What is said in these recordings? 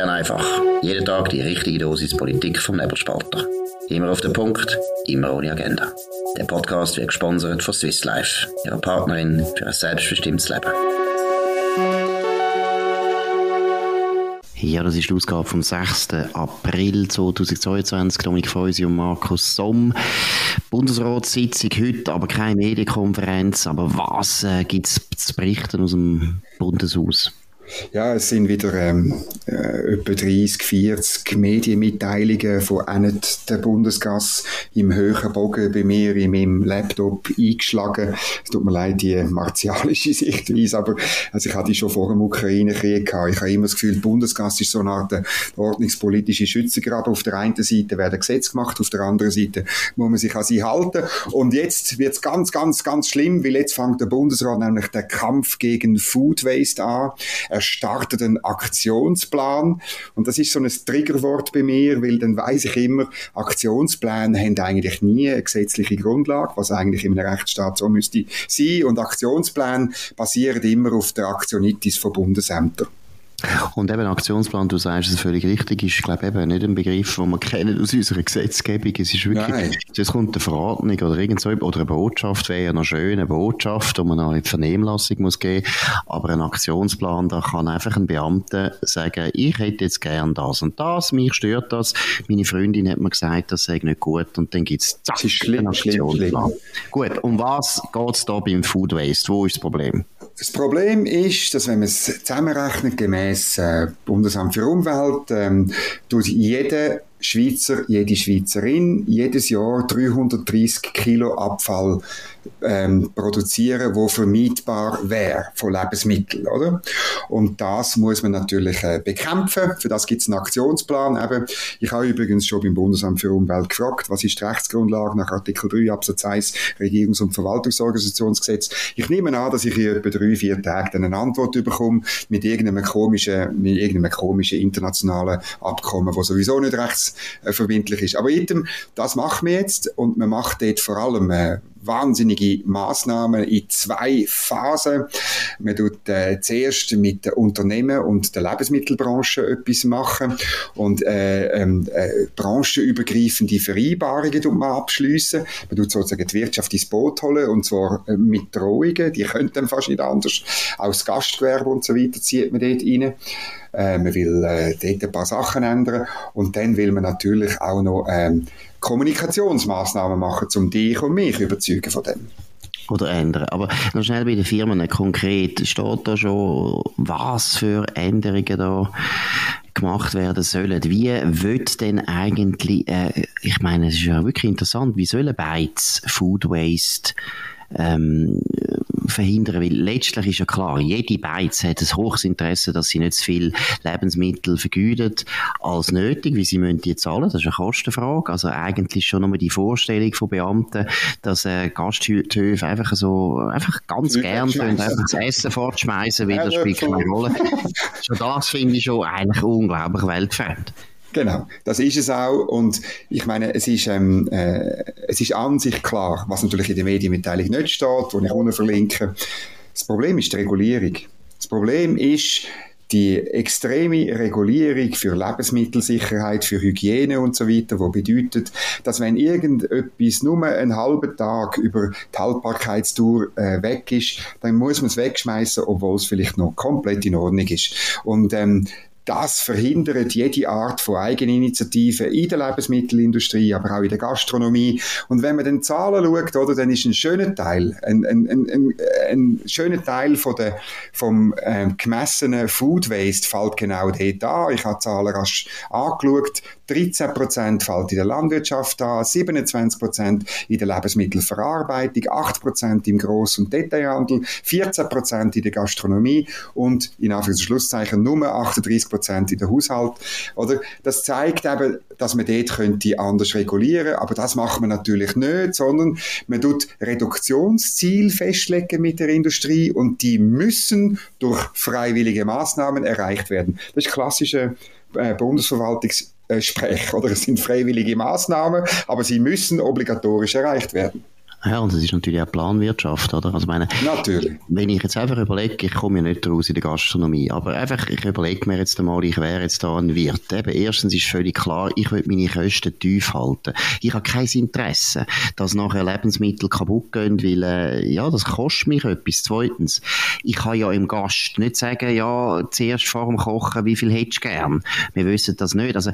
Bern einfach. Jeden Tag die richtige Dosis Politik vom Nebelspalter. Immer auf den Punkt, immer ohne Agenda. Der Podcast wird gesponsert von Swiss Life, ihrer Partnerin für ein selbstbestimmtes Leben. Ja, das ist die Ausgabe vom 6. April 2022. Dominik Feusi und Markus Somm. Bundesratssitzung heute, aber keine Medienkonferenz. Aber was äh, gibt es zu berichten aus dem Bundeshaus? Ja, es sind wieder ähm, äh, etwa 30, 40 Medienmitteilungen von einem der Bundesgas im höheren Bogen bei mir in meinem Laptop eingeschlagen. Es tut mir leid, die martialische Sichtweise, aber also ich hatte schon vor dem Ukraine-Krieg. Ich habe immer das Gefühl, die Bundesgas ist so eine Art äh, ordnungspolitische Schützengraben. Auf der einen Seite werden Gesetze gemacht, auf der anderen Seite muss man sich an sie halten. Und jetzt wird es ganz, ganz, ganz schlimm, weil jetzt fängt der Bundesrat nämlich den Kampf gegen Food Waste an. Er er startet einen Aktionsplan. Und das ist so ein Triggerwort bei mir, weil dann weiß ich immer, Aktionspläne haben eigentlich nie eine gesetzliche Grundlage, was eigentlich in einem Rechtsstaat so müsste sein. Und Aktionspläne basieren immer auf der Aktionitis von Bundesämtern. Und eben Aktionsplan, du sagst es völlig richtig, ist, glaube eben nicht ein Begriff, den wir kennen aus unserer Gesetzgebung. Es ist wirklich, Nein. es kommt eine Verordnung oder irgend so, oder eine Botschaft, wäre ja noch schön, eine Botschaft, die man noch in die Vernehmlassung muss geben. Aber ein Aktionsplan, da kann einfach ein Beamter sagen, ich hätte jetzt gern das und das, mich stört das. Meine Freundin hat mir gesagt, das sei nicht gut und dann gibt es einen Aktionsplan. Gut, um was geht es da beim Food Waste? Wo ist das Problem? Das Problem ist, dass wenn man es zusammenrechnet, gemäß äh, Bundesamt für Umwelt, ähm, tut jeder Schweizer, jede Schweizerin jedes Jahr 330 Kilo Abfall ähm, produzieren, wo vermeidbar wäre von Lebensmitteln, oder? Und das muss man natürlich äh, bekämpfen. Für das gibt es einen Aktionsplan. Eben, ich habe übrigens schon beim Bundesamt für Umwelt gefragt, was ist die Rechtsgrundlage nach Artikel 3 Absatz 1 Regierungs- und Verwaltungsorganisationsgesetz. Ich nehme an, dass ich hier etwa drei, vier Tage eine Antwort bekomme mit irgendeinem komischen, mit irgendeinem komischen internationalen Abkommen, wo sowieso nicht rechtsverbindlich ist. Aber item, das machen wir jetzt und man macht dort vor allem äh, wahnsinnige Maßnahmen in zwei Phasen. Man tut äh, zuerst mit den Unternehmen und der Lebensmittelbranche etwas machen und äh, ähm, äh, branchenübergreifende Vereinbarungen tut man abschliessen. Man tut sozusagen die Wirtschaft ins Boot holen und zwar äh, mit Drohungen, die könnten dann fast nicht anders. Auch das Gastgewerbe und so weiter zieht man dort rein. Äh, man will äh, dort ein paar Sachen ändern und dann will man natürlich auch noch ähm, Kommunikationsmaßnahmen machen, um dich und mich überzeugen von dem oder ändern. Aber noch schnell bei den Firmen konkret, steht da schon, was für Änderungen da gemacht werden sollen. Wie wird denn eigentlich, äh, ich meine, es ist ja wirklich interessant, wie sollen Bytes Food Waste ähm, verhindern, weil letztlich ist ja klar, jede Beiz hat ein hohes Interesse, dass sie nicht zu viel Lebensmittel vergütet als nötig, wie sie müssen die zahlen, das ist eine Kostenfrage, also eigentlich schon nur die Vorstellung von Beamten, dass äh, Gasthöfe einfach so, einfach ganz gern können, einfach das Essen fortschmeißen, weil das spielt keine Rolle. schon das finde ich schon eigentlich unglaublich weltfremd. Genau, das ist es auch. Und ich meine, es ist, ähm, äh, es ist an sich klar, was natürlich in der Medienmitteilung nicht steht, wo ich unten verlinke. Das Problem ist die Regulierung. Das Problem ist die extreme Regulierung für Lebensmittelsicherheit, für Hygiene und so weiter, wo bedeutet, dass wenn irgendetwas nur einen halben Tag über die Haltbarkeitstour äh, weg ist, dann muss man es wegschmeißen, obwohl es vielleicht noch komplett in Ordnung ist. Und ähm, das verhindert jede Art von Eigeninitiative in der Lebensmittelindustrie, aber auch in der Gastronomie. Und wenn man den Zahlen schaut, oder, dann ist ein schöner Teil, ein, ein, ein, ein schöner Teil von der, vom ähm, gemessenen Food Waste fällt genau dort an. Ich habe die Zahlen rasch angeschaut. 13 Prozent fällt in der Landwirtschaft an, 27 Prozent in der Lebensmittelverarbeitung, 8 Prozent im Gross- und Detailhandel, 14 Prozent in der Gastronomie und in Anführungs- und Schlusszeichen nur 38 Prozent in der Haushalt. Oder? Das zeigt eben, dass man dort könnte anders regulieren, aber das macht man natürlich nicht, sondern man tut Reduktionsziel festlegen mit der Industrie und die müssen durch freiwillige Maßnahmen erreicht werden. Das ist klassische äh, Bundesverwaltungssprech, oder? Es sind freiwillige Maßnahmen, aber sie müssen obligatorisch erreicht werden. Ja, und das ist natürlich auch Planwirtschaft, oder? Also meine, natürlich. Wenn ich jetzt einfach überlege, ich komme ja nicht raus in der Gastronomie, aber einfach, ich überlege mir jetzt einmal, ich wäre jetzt da ein Wirt. Eben, erstens ist völlig klar, ich will meine Kosten tief halten. Ich habe kein Interesse, dass nachher Lebensmittel kaputt gehen, weil, äh, ja, das kostet mich etwas. Zweitens, ich kann ja im Gast nicht sagen, ja, zuerst vor dem Kochen, wie viel hättest du gern? Wir wissen das nicht. Also,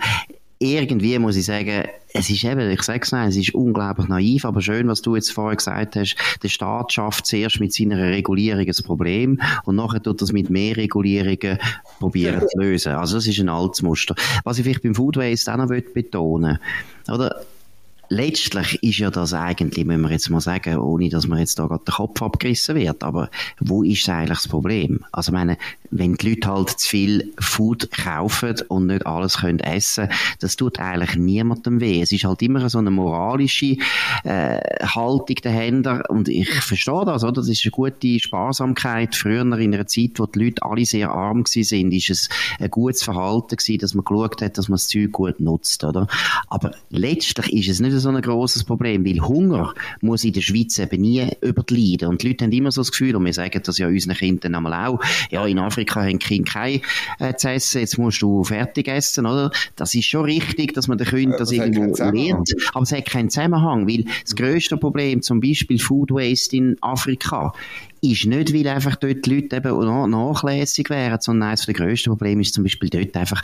irgendwie muss ich sagen, es ist eben, ich sage es nicht, es ist unglaublich naiv, aber schön, was du jetzt vorher gesagt hast, der Staat schafft zuerst mit seiner Regulierung ein Problem und nachher tut das mit mehr Regulierungen probieren zu lösen. Also das ist ein altes Muster. Was ich vielleicht beim Food Waste auch noch betonen oder letztlich ist ja das eigentlich, müssen wir jetzt mal sagen, ohne dass man jetzt da gerade der Kopf abgerissen wird, aber wo ist eigentlich das Problem? Also meine, wenn die Leute halt zu viel Food kaufen und nicht alles können essen, das tut eigentlich niemandem weh. Es ist halt immer so eine moralische äh, Haltung dahinter und ich verstehe das, oder? Das ist eine gute Sparsamkeit. Früher in einer Zeit, wo die Leute alle sehr arm sind, ist es ein gutes Verhalten gewesen, dass man geschaut hat, dass man das Zeug gut nutzt, oder? Aber letztlich ist es nicht so ein grosses Problem, weil Hunger muss in der Schweiz eben nie überleiden. Und die Leute haben immer so das Gefühl, und wir sagen das ja unseren Kindern einmal auch, ja, in Afrika haben die Kinder kein äh, zu essen, jetzt musst du fertig essen, oder? Das ist schon richtig, dass man den Kindern das, das irgendwo lernt, aber es hat keinen Zusammenhang, weil das grösste Problem, zum Beispiel Food Waste in Afrika, ist nicht, weil einfach dort die Leute eben nachlässig wären, sondern eines der grössten Probleme ist zum Beispiel dort einfach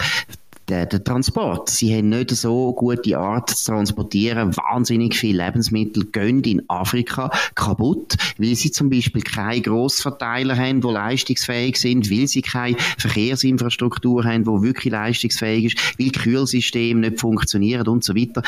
der, der Transport. Sie haben nicht so gute Art zu transportieren. Wahnsinnig viele Lebensmittel gehen in Afrika kaputt, weil sie zum Beispiel keine Grossverteiler haben, die leistungsfähig sind, weil sie keine Verkehrsinfrastruktur haben, die wirklich leistungsfähig ist, weil Kühlsysteme nicht funktionieren und so weiter.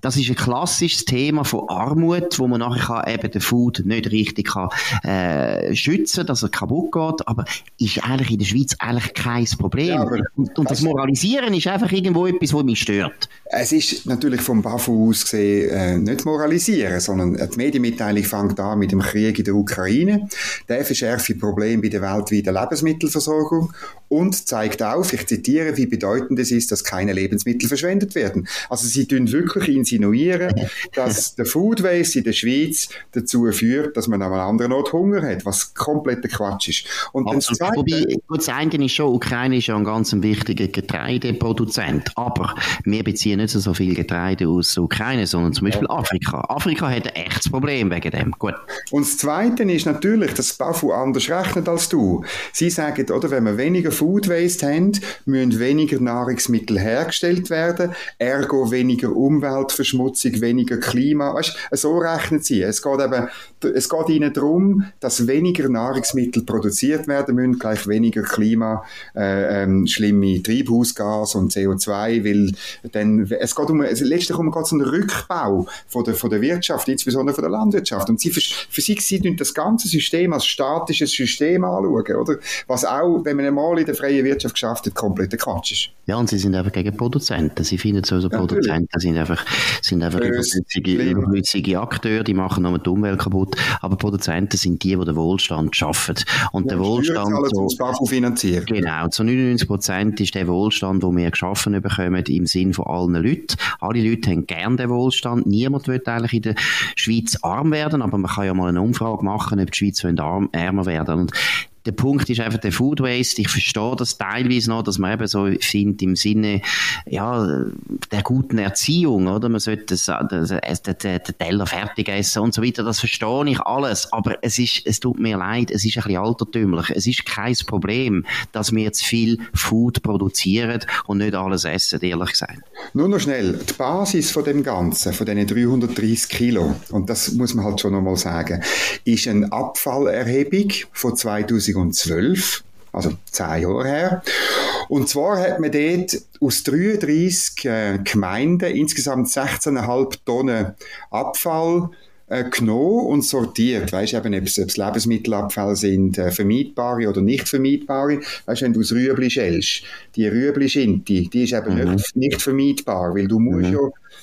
Das ist ein klassisches Thema von Armut, wo man nachher kann, eben den Food nicht richtig kann, äh, schützen, dass er kaputt geht, aber ist eigentlich in der Schweiz eigentlich kein Problem. Ja, und, und, das Moralisieren ist einfach irgendwo etwas, was mich stört. Es ist natürlich vom BAFU aus gesehen äh, nicht moralisieren, sondern die Medienmitteilung fängt an mit dem Krieg in der Ukraine. Der verschärft die Probleme bei der weltweiten Lebensmittelversorgung und zeigt auf, ich zitiere, wie bedeutend es ist, dass keine Lebensmittel verschwendet werden. Also sie tun wirklich insinuieren, dass der Food Waste in der Schweiz dazu führt, dass man an einem anderen Ort Hunger hat, was kompletter Quatsch ist. Und das, Zweite, Wobei, das eine ist schon, Ukraine ist ja ein ganz wichtiger Getreideproduzent, aber wir beziehen nicht so viel Getreide aus der Ukraine, sondern zum Beispiel Afrika. Afrika hat ein echtes Problem wegen dem. Gut. Und das Zweite ist natürlich, dass BAFU anders rechnet als du. Sie sagen, oder, wenn wir weniger Food Waste haben, müssen weniger Nahrungsmittel hergestellt werden, ergo weniger Umweltverschmutzung, weniger Klima. Weißt, so rechnen sie. Es geht eben, es geht ihnen darum, dass weniger Nahrungsmittel produziert werden müssen, gleich weniger Klima, äh, ähm, schlimme Treibhausgas und CO2, weil dann, es geht um, also letztlich um, den Rückbau von der, von der Wirtschaft, insbesondere von der Landwirtschaft. Und sie, für sie, sie das ganze System als statisches System anschauen, oder? Was auch, wenn man einmal in der freien Wirtschaft geschafft hat, kompletter Quatsch ist. Ja, und sie sind einfach gegen Produzenten. Sie finden so, so ja, Produzenten sind einfach, sind einfach überflüssige Akteure, die machen nur die Umwelt kaputt. Aber Produzenten sind die, die den Wohlstand schaffen. Und ja, der Wohlstand. So, finanzieren. Genau. Zu 99 Prozent ist der Wohlstand, den wir geschaffen bekommen, im Sinn von allen Leuten. Alle Leute haben gern den Wohlstand. Niemand will eigentlich in der Schweiz arm werden, aber man kann ja mal eine Umfrage machen, ob die Schweiz arm, ärmer werden. Und der Punkt ist einfach der Food Waste. Ich verstehe das teilweise noch, dass man eben so findet im Sinne, ja, der guten Erziehung, oder? Man sollte das, das, das, den Teller fertig essen und so weiter. Das verstehe ich alles. Aber es ist, es tut mir leid, es ist ein bisschen altertümlich. Es ist kein Problem, dass wir zu viel Food produzieren und nicht alles essen, ehrlich gesagt. Nur noch schnell. Die Basis von dem Ganzen, von diesen 330 Kilo, und das muss man halt schon noch mal sagen, ist eine Abfallerhebung von 2000 2012, also zehn Jahre her. Und zwar hat man dort aus 33 äh, Gemeinden insgesamt 16,5 Tonnen Abfall äh, genommen und sortiert. Weißt du, eben, ob es, Lebensmittelabfälle sind, äh, vermeidbare oder nicht vermeidbare. Weißt du, wenn du aus Rüebli schälst, die Rüebli-Schinte, die ist eben mhm. nicht, nicht vermeidbar, weil du musst mhm. ja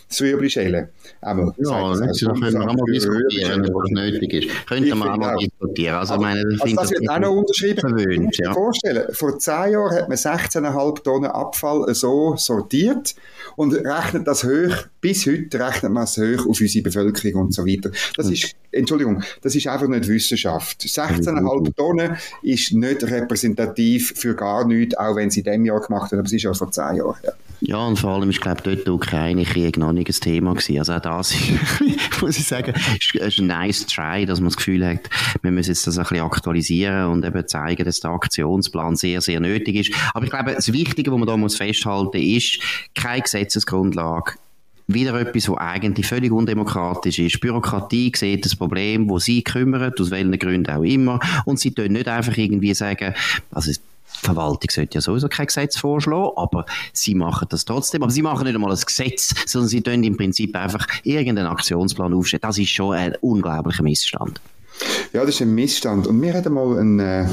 das Rüebli schälen. Einmal, ja, das, können wir auch mal diskutieren, was nötig ist. Könnten wir auch mal diskutieren. Also, meine, also das wird auch noch unterschrieben. Verwöhnt, ja. vorstellen, vor zehn Jahren hat man 16,5 Tonnen Abfall so sortiert und rechnet das hoch, bis heute rechnet man es hoch auf unsere Bevölkerung und so weiter. Das ist, Entschuldigung, das ist einfach nicht Wissenschaft. 16,5 Tonnen ist nicht repräsentativ für gar nichts, auch wenn sie in diesem Jahr gemacht haben, aber es ist ja vor zehn Jahren. Ja. Ja, und vor allem ist, glaube ich, dort der Ukraine-Krieg noch nicht ein Thema gewesen. Also auch das, muss ich sagen, ist ein nice try, dass man das Gefühl hat, wir müssen jetzt das ein bisschen aktualisieren und eben zeigen, dass der Aktionsplan sehr, sehr nötig ist. Aber ich glaube, das Wichtige, was man da muss festhalten, ist keine Gesetzesgrundlage, wieder etwas, was eigentlich völlig undemokratisch ist. Bürokratie sieht das Problem, wo sie kümmern, aus welchen Gründen auch immer, und sie tun nicht einfach irgendwie sagen, also die Verwaltung sollte ja sowieso kein Gesetz vorschlagen, aber sie machen das trotzdem. Aber sie machen nicht einmal ein Gesetz, sondern sie tun im Prinzip einfach irgendeinen Aktionsplan aufstellen. Das ist schon ein unglaublicher Missstand. Ja, das ist ein Missstand. Und mir hat einmal ein äh,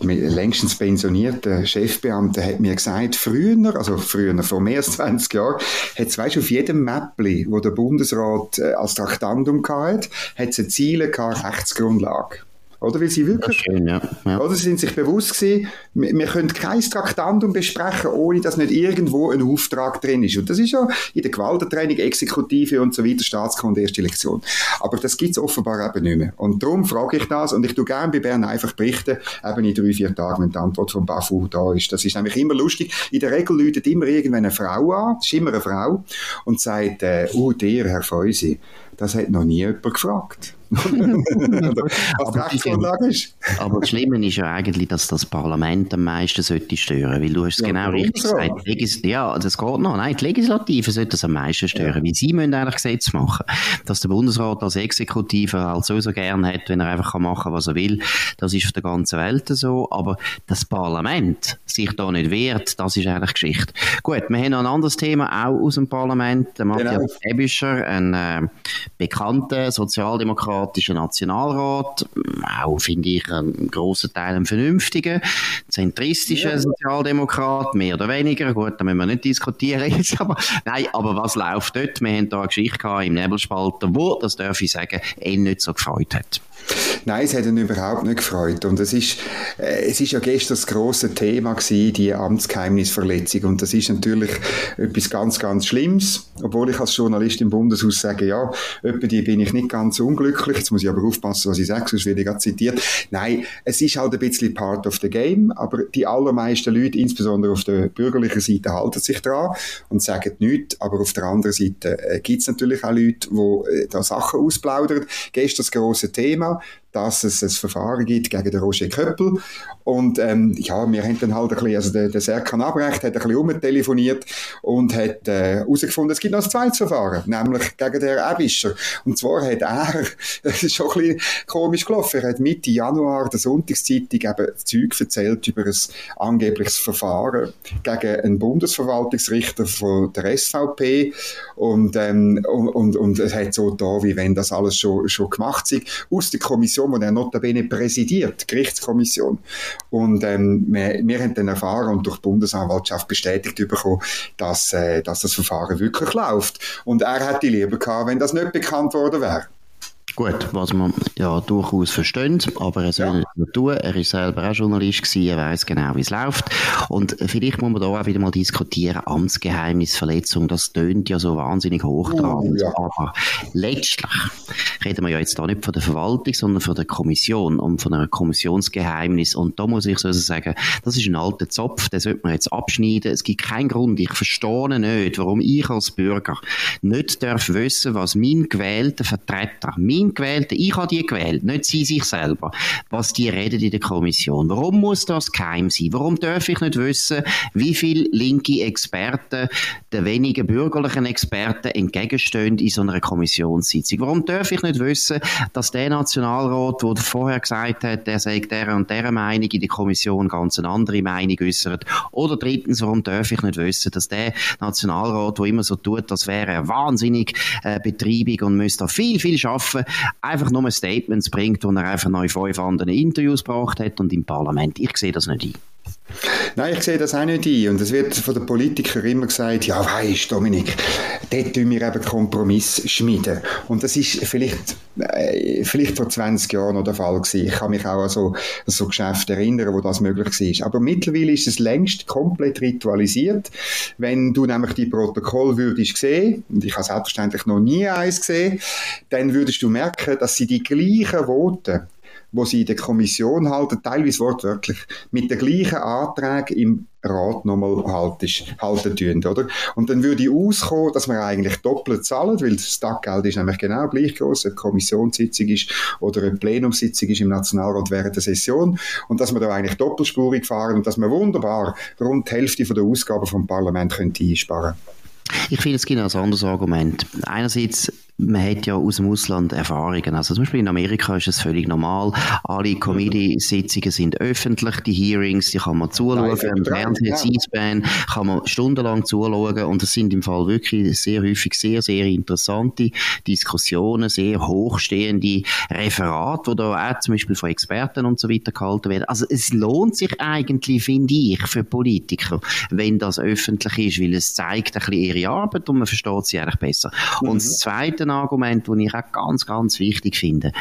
längstens pensionierter Chefbeamter hat mir gesagt, früher, also früher, vor mehr als 20 Jahren, hat es, weißt, auf jedem Mäppli, wo der Bundesrat äh, als Traktandum hatte, hat es Ziele gehabt, Rechtsgrundlage. Oder? Weil sie wirklich, schön, ja. Ja. oder? Sie sind sich bewusst gewesen, wir, wir können kein Traktandum besprechen, ohne dass nicht irgendwo ein Auftrag drin ist. Und das ist ja in der Gewaltentraining, Exekutive und so weiter, Staatskunde, erste Lektion. Aber das gibt es offenbar eben nicht mehr. Und darum frage ich das, und ich tue gerne bei Bern einfach berichten, eben in drei, vier Tagen, wenn die Antwort von Bafu da ist. Das ist nämlich immer lustig. In der Regel läutet immer irgendwann eine Frau an, das ist immer eine Frau, und sagt, äh, oh, der, Herr Feusi, das hat noch nie jemand gefragt. was die Rechtsgrundlage ist. aber das Schlimme ist ja eigentlich, dass das Parlament am meisten sollte stören, weil du hast es ja, genau richtig so. gesagt. Legis ja, das geht noch. Nein, die Legislative sollte das am meisten stören, ja. weil sie müssen eigentlich Gesetze machen. Dass der Bundesrat als Exekutive halt sowieso gerne hat, wenn er einfach machen kann, was er will, das ist auf der ganzen Welt so, aber das Parlament sich da nicht wehrt, das ist eigentlich Geschichte. Gut, wir haben noch ein anderes Thema, auch aus dem Parlament, der Matthias genau. Ebischer, ein äh, bekannter sozialdemokratischer Nationalrat, auch finde ich einen grossen Teil ein vernünftiger, zentristischer ja. Sozialdemokrat, mehr oder weniger, gut, da müssen wir nicht diskutieren jetzt, aber nein, aber was läuft dort? Wir haben da eine Geschichte gehabt im Nebelspalter, wo, das darf ich sagen, ihn nicht so gefreut hat. Nein, es hat ihn überhaupt nicht gefreut. Und es ist, äh, es ist ja gestern das grosse Thema gewesen, die Amtsgeheimnisverletzung. Und das ist natürlich etwas ganz, ganz Schlimmes. Obwohl ich als Journalist im Bundeshaus sage, ja, etwa die bin ich nicht ganz unglücklich. Jetzt muss ich aber aufpassen, was ich sage, sonst werde ich gerade zitiert. Nein, es ist halt ein bisschen part of the game. Aber die allermeisten Leute, insbesondere auf der bürgerlichen Seite, halten sich dran und sagen nichts. Aber auf der anderen Seite äh, gibt es natürlich auch Leute, die äh, da Sachen ausplaudern. Gestern das grosse Thema dass es ein Verfahren gibt gegen den Roger Köppel. Und ähm, ja, wir haben dann halt ein bisschen, also der, der Serkan Abrecht hat ein bisschen umtelefoniert und hat herausgefunden, äh, es gibt noch ein zweites Verfahren, nämlich gegen den Ebischer. Und zwar hat er, das ist schon ein bisschen komisch gelaufen, er hat Mitte Januar der Sonntagszeitung eben Zeug erzählt über ein angebliches Verfahren gegen einen Bundesverwaltungsrichter von der SVP und, ähm, und, und, und es hat so da, wie wenn das alles schon, schon gemacht ist, aus der Kommission Kommission, die er notabene präsidiert, die Gerichtskommission. Und ähm, wir, wir haben dann erfahren und durch die Bundesanwaltschaft bestätigt bekommen, dass, äh, dass das Verfahren wirklich läuft. Und er hätte lieber gehabt, wenn das nicht bekannt worden wäre. Gut, was man ja durchaus versteht, aber er soll ja. nicht tun. Er ist selber auch Journalist gewesen, er weiß genau, wie es läuft. Und vielleicht muss man da auch wieder mal diskutieren, Amtsgeheimnisverletzung, das tönt ja so wahnsinnig hoch dran. Uh, ja. Aber letztlich reden wir ja jetzt da nicht von der Verwaltung, sondern von der Kommission und von einem Kommissionsgeheimnis. Und da muss ich so sagen, das ist ein alter Zopf, den sollte man jetzt abschneiden. Es gibt keinen Grund, ich verstehe nicht, warum ich als Bürger nicht darf wissen, was mein gewählter Vertreter, mein sind gewählt, ich habe die gewählt, nicht sie sich selber, was die reden in der Kommission. Warum muss das geheim sein? Warum darf ich nicht wissen, wie viele linke Experten den wenigen bürgerlichen Experten entgegenstehen in so einer Kommissionssitzung? Warum darf ich nicht wissen, dass der Nationalrat, der vorher gesagt hat, der sagt der und der Meinung in der Kommission ganz eine andere Meinung äußert? Oder drittens, warum darf ich nicht wissen, dass der Nationalrat, der immer so tut, das wäre wahnsinnig äh, Betreibung und müsste da viel, viel schaffen, einfach nur Statements bringt, wo er einfach neu fünf andere Interviews gebracht hat und im Parlament. Ich sehe das nicht ein. Nein, ich sehe das auch nicht ein. Und es wird von den Politikern immer gesagt, ja, weisst, Dominik, dort tun wir eben Kompromiss schmieden. Und das ist vielleicht, äh, vielleicht vor 20 Jahren noch der Fall gewesen. Ich kann mich auch an so, an so Geschäfte erinnern, wo das möglich war. Aber mittlerweile ist es längst komplett ritualisiert. Wenn du nämlich die Protokoll würdest sehen, und ich habe selbstverständlich noch nie eins gesehen, dann würdest du merken, dass sie die gleichen Voten wo sie in der Kommission halten, teilweise wortwörtlich, mit den gleichen Anträgen im Rat nochmal halten, halten tun, oder? Und dann würde auskommen, dass man eigentlich doppelt zahlt, weil das Taggeld ist nämlich genau gleich groß, ob Kommissionssitzung ist oder eine Plenumssitzung ist im Nationalrat während der Session und dass man da eigentlich doppelspurig fahren und dass man wunderbar rund die Hälfte von der Ausgaben vom Parlament könnte einsparen. Ich finde, es gibt ein anderes Argument. Einerseits man hat ja aus dem Ausland Erfahrungen. Also zum Beispiel in Amerika ist es völlig normal. Alle Comedy-Sitzungen sind öffentlich, die Hearings, die kann man zuschauen, im Fernsehen, C-SPAN, kann man stundenlang zuschauen und es sind im Fall wirklich sehr häufig sehr, sehr interessante Diskussionen, sehr hochstehende Referate, die da auch zum Beispiel von Experten und so weiter gehalten werden. Also es lohnt sich eigentlich, finde ich, für Politiker, wenn das öffentlich ist, weil es zeigt ein bisschen ihre Arbeit und man versteht sie eigentlich besser. Mhm. Und das Zweite Argument, das ich auch ganz, ganz wichtig finde.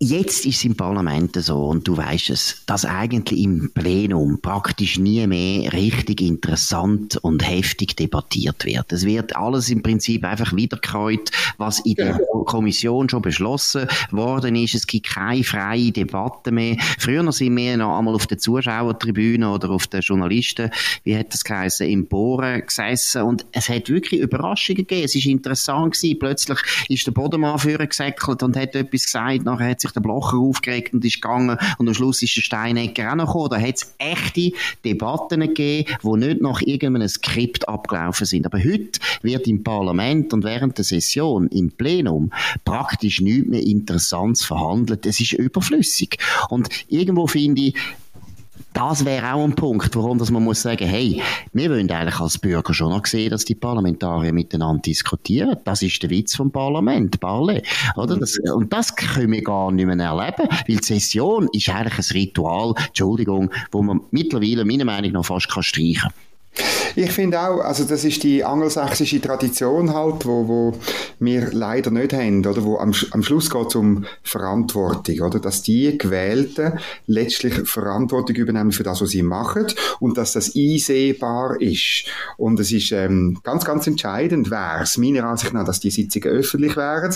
Jetzt ist es im Parlament so, und du weißt es, dass eigentlich im Plenum praktisch nie mehr richtig interessant und heftig debattiert wird. Es wird alles im Prinzip einfach wiederkäut, was in der Kommission schon beschlossen worden ist. Es gibt keine freie Debatte mehr. Früher sind wir noch einmal auf der Zuschauertribüne oder auf der Journalisten, wie hat das geheißen, im Bohren gesessen und es hat wirklich Überraschungen gegeben. Es ist interessant gewesen. Plötzlich ist der Bodenmann vorgesäckelt und hat etwas gesagt, nachher hat sich der Blocher aufgeregt und ist gegangen und am Schluss ist der Steinecker auch noch gekommen. Da hat es echte Debatten gegeben, die nicht nach irgendeinem Skript abgelaufen sind. Aber heute wird im Parlament und während der Session im Plenum praktisch nichts mehr Interessantes verhandelt. Es ist überflüssig. Und irgendwo finde ich, das wäre auch ein Punkt, warum dass man muss sagen, hey, wir wollen eigentlich als Bürger schon noch sehen, dass die Parlamentarier miteinander diskutieren. Das ist der Witz vom Parlament, Parle. Oder? Das, und das können wir gar nicht mehr erleben, weil die Session ist eigentlich ein Ritual, Entschuldigung, wo man mittlerweile meiner Meinung nach fast kann streichen kann. Ich finde auch, also das ist die angelsächsische Tradition halt, wo, wo wir leider nicht haben, oder? Wo am, am Schluss geht es um Verantwortung, oder? Dass die Gewählten letztlich Verantwortung übernehmen für das, was sie machen und dass das einsehbar ist. Und es ist ähm, ganz, ganz entscheidend wäre es, meiner Ansicht nach, dass die Sitzungen öffentlich wären,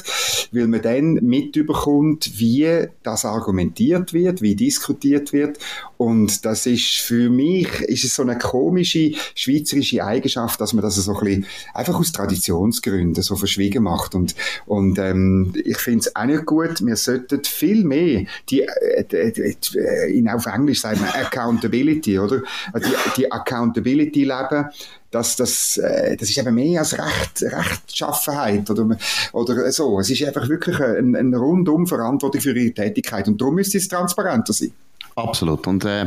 weil man dann mitbekommt, wie das argumentiert wird, wie diskutiert wird. Und das ist für mich, ist es so eine komische schweizerische Eigenschaft, dass man das so ein bisschen einfach aus Traditionsgründen so verschwiegen macht. Und, und ähm, ich finde es auch nicht gut, wir sollten viel mehr die, äh, die, die, in auf Englisch sagt man Accountability, oder? Die, die Accountability leben, das, das, äh, das ist eben mehr als Recht, Rechtschaffenheit oder, oder so. Es ist einfach wirklich eine, eine rundum Verantwortung für ihre Tätigkeit und darum müsste es transparenter sein. Absolut. Und äh,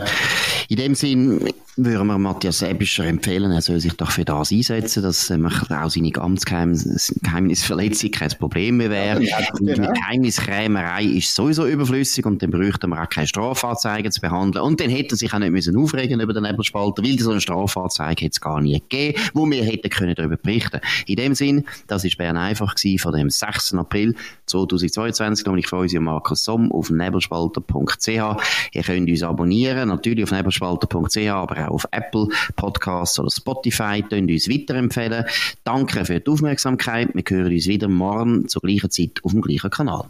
in dem Sinn würden wir Matthias Ebischer empfehlen, er soll sich doch für das einsetzen, dass äh, auch seine Amtsgeheimnisverletzung kein Problem mehr wäre. Ja, genau. Die Geheimniskrämerei ist sowieso überflüssig und dann bräuchten wir auch keine Strafanzeige zu behandeln. Und dann hätte er sich auch nicht müssen aufregen über den Nebelspalter, weil so eine Strafanzeige hätte es gar nie gegeben, wo wir hätten können darüber berichten. In dem Sinn, das ist Bern einfach gewesen von dem 6. April 2022. Und ich freue mich Markus Somm auf nebelspalter.ch. Ihr könnt uns abonnieren, natürlich auf nebelspalter.ch, aber auch auf Apple Podcasts oder Spotify. Könnt uns weiterempfehlen. Danke für die Aufmerksamkeit. Wir hören uns wieder morgen zur gleichen Zeit auf dem gleichen Kanal.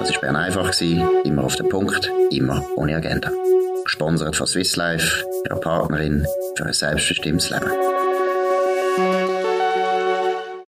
Das war Bern einfach, immer auf den Punkt, immer ohne Agenda. Gesponsert von Swiss Life, ihrer Partnerin für ein selbstbestimmtes Leben.